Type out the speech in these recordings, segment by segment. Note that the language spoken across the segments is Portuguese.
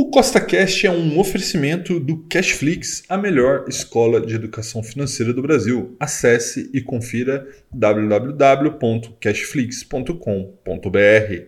O CostaCast é um oferecimento do Cashflix, a melhor escola de educação financeira do Brasil. Acesse e confira www.cashflix.com.br.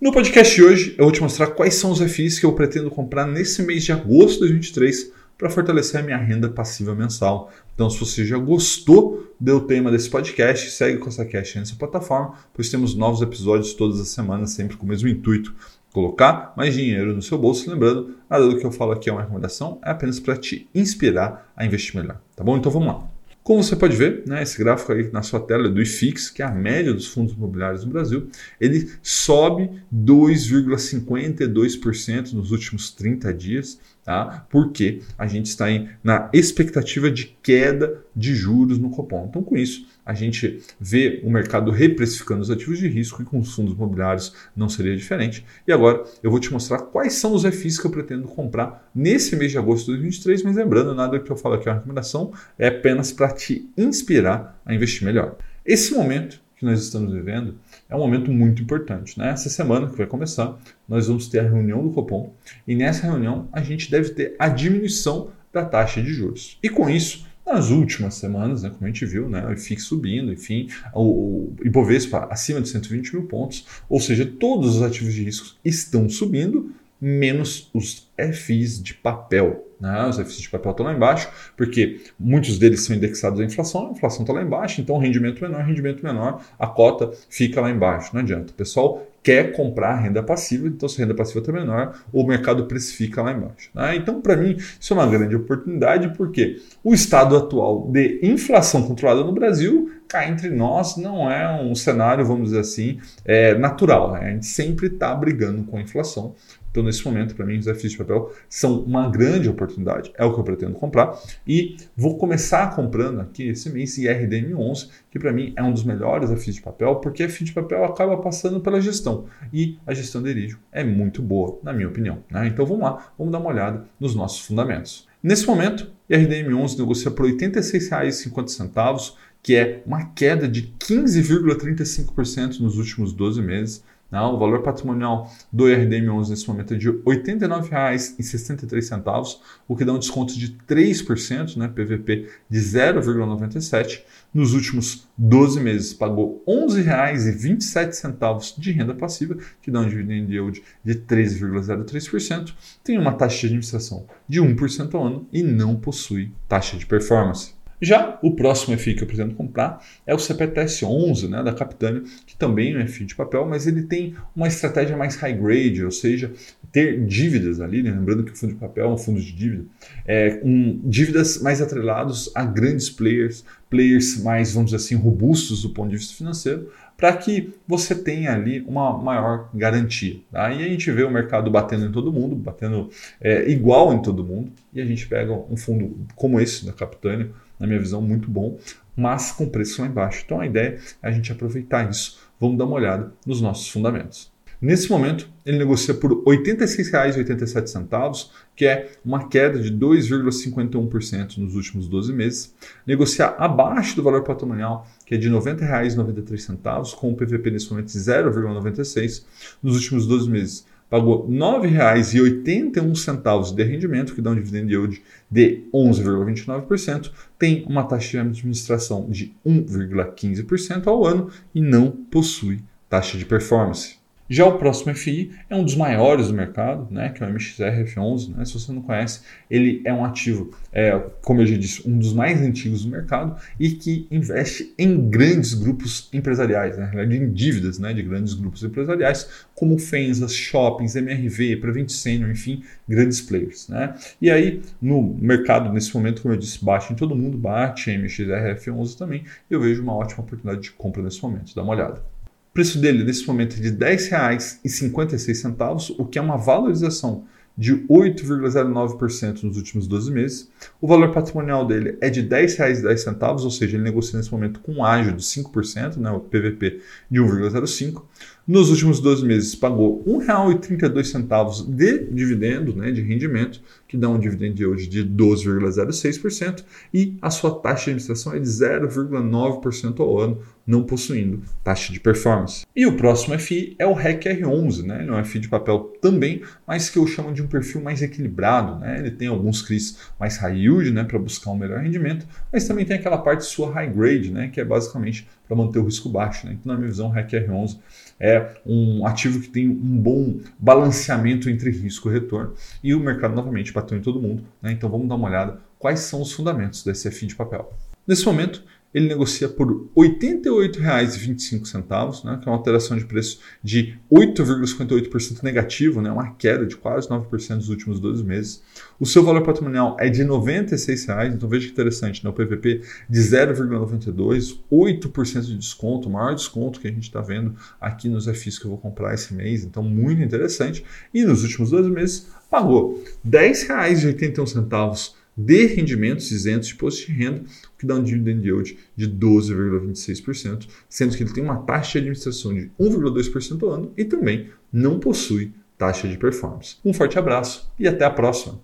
No podcast de hoje, eu vou te mostrar quais são os FIs que eu pretendo comprar nesse mês de agosto de 2023 para fortalecer a minha renda passiva mensal. Então, se você já gostou do tema desse podcast, segue o CostaCast nessa plataforma, pois temos novos episódios todas as semanas, sempre com o mesmo intuito colocar mais dinheiro no seu bolso. Lembrando, nada do que eu falo aqui é uma recomendação, é apenas para te inspirar a investir melhor. Tá bom? Então vamos lá. Como você pode ver, né, esse gráfico aí na sua tela do IFIX, que é a média dos fundos imobiliários no Brasil, ele sobe 2,52% nos últimos 30 dias tá? porque a gente está em, na expectativa de queda de juros no Copom. Então, com isso, a gente vê o mercado reprecificando os ativos de risco e com os fundos imobiliários não seria diferente. E agora eu vou te mostrar quais são os FIs que eu pretendo comprar nesse mês de agosto de 2023, mas lembrando, nada que eu falo aqui é uma recomendação, é apenas para te inspirar a investir melhor. Esse momento que nós estamos vivendo é um momento muito importante. Né? Essa semana que vai começar, nós vamos ter a reunião do Copom e nessa reunião a gente deve ter a diminuição da taxa de juros. E com isso, nas últimas semanas, né, como a gente viu, né, o IFIX subindo, enfim, o, Ibovespa acima de 120 mil pontos, ou seja, todos os ativos de risco estão subindo, menos os FIs de papel. Né? Os FIs de papel estão lá embaixo, porque muitos deles são indexados à inflação, a inflação está lá embaixo, então rendimento menor, rendimento menor, a cota fica lá embaixo. Não adianta. O pessoal quer comprar renda passiva, então se a renda passiva está menor, o mercado precifica lá embaixo. Né? Então, para mim, isso é uma grande oportunidade, porque o estado atual de inflação controlada no Brasil, cá entre nós, não é um cenário, vamos dizer assim, é, natural. Né? A gente sempre está brigando com a inflação. Então, nesse momento, para mim, os FIs de papel são uma grande oportunidade. É o que eu pretendo comprar. E vou começar comprando aqui esse mês IRDM11, que para mim é um dos melhores FIs de papel, porque FII de papel acaba passando pela gestão. E a gestão de Erígio é muito boa, na minha opinião. Né? Então, vamos lá, vamos dar uma olhada nos nossos fundamentos. Nesse momento, IRDM11 negocia por R$ 86,50, que é uma queda de 15,35% nos últimos 12 meses. Não, o valor patrimonial do IRDM11 nesse momento é de R$ 89,63, o que dá um desconto de 3%, né, PVP de 0,97. Nos últimos 12 meses pagou R$ 11,27 de renda passiva, que dá um dividend yield de 13,03%. Tem uma taxa de administração de 1% ao ano e não possui taxa de performance. Já o próximo FI que eu pretendo comprar é o CPTS 11 né, da Capitânia, que também é um FI de papel, mas ele tem uma estratégia mais high grade, ou seja, ter dívidas ali, né? lembrando que o fundo de papel é um fundo de dívida, é, um, dívidas mais atrelados a grandes players, players mais, vamos dizer assim, robustos do ponto de vista financeiro, para que você tenha ali uma maior garantia. Tá? E a gente vê o mercado batendo em todo mundo, batendo é, igual em todo mundo, e a gente pega um fundo como esse da Capitânia, na minha visão, muito bom, mas com preço lá embaixo. Então a ideia é a gente aproveitar isso. Vamos dar uma olhada nos nossos fundamentos. Nesse momento, ele negocia por R$ 86,87, que é uma queda de 2,51% nos últimos 12 meses. Negociar abaixo do valor patrimonial, que é de R$ 90,93, com o PVP nesse momento de 0,96 nos últimos 12 meses pagou R$ 9,81 de rendimento, que dá um dividend yield de 11,29%, tem uma taxa de administração de 1,15% ao ano e não possui taxa de performance. Já o próximo FI é um dos maiores do mercado, né, que é o MXRF11. Né? Se você não conhece, ele é um ativo, é, como eu já disse, um dos mais antigos do mercado e que investe em grandes grupos empresariais, né, em dívidas né, de grandes grupos empresariais, como Fensas, Shoppings, MRV, Prevent Senior, enfim, grandes players. Né? E aí, no mercado, nesse momento, como eu disse, bate em todo mundo, bate em MXRF11 também, eu vejo uma ótima oportunidade de compra nesse momento. Dá uma olhada. Preço dele nesse momento é de R$ 10,56, o que é uma valorização de 8,09% nos últimos 12 meses. O valor patrimonial dele é de R$ 10,10, ou seja, ele negocia nesse momento com um ágio de 5%, né, o PVP de 1,05%. Nos últimos 12 meses pagou R$ 1,32 de dividendo, né, de rendimento, que dá um dividend yield de 12,06% e a sua taxa de administração é de 0,9% ao ano, não possuindo taxa de performance. E o próximo FI é o REC R11, né? Ele é um FI de papel também, mas que eu chamo de um perfil mais equilibrado, né? Ele tem alguns CRIs mais high yield, né, para buscar um melhor rendimento, mas também tem aquela parte sua high grade, né, que é basicamente para manter o risco baixo, né? Então, na minha visão, o REC R11 é um ativo que tem um bom balanceamento entre risco e retorno. E o mercado novamente bateu em todo mundo. Né? Então vamos dar uma olhada quais são os fundamentos desse FI de papel. Nesse momento, ele negocia por R$ 88,25, né, que é uma alteração de preço de 8,58% negativo, né, uma queda de quase 9% nos últimos 12 meses. O seu valor patrimonial é de 96 reais, então veja que interessante, né, o PVP de 0,92, 8% de desconto, o maior desconto que a gente está vendo aqui nos FIs que eu vou comprar esse mês, então muito interessante. E nos últimos 12 meses pagou R$ 10,81 de rendimentos isentos de imposto de renda, o que dá um dividend yield de 12,26%, sendo que ele tem uma taxa de administração de 1,2% ao ano e também não possui taxa de performance. Um forte abraço e até a próxima!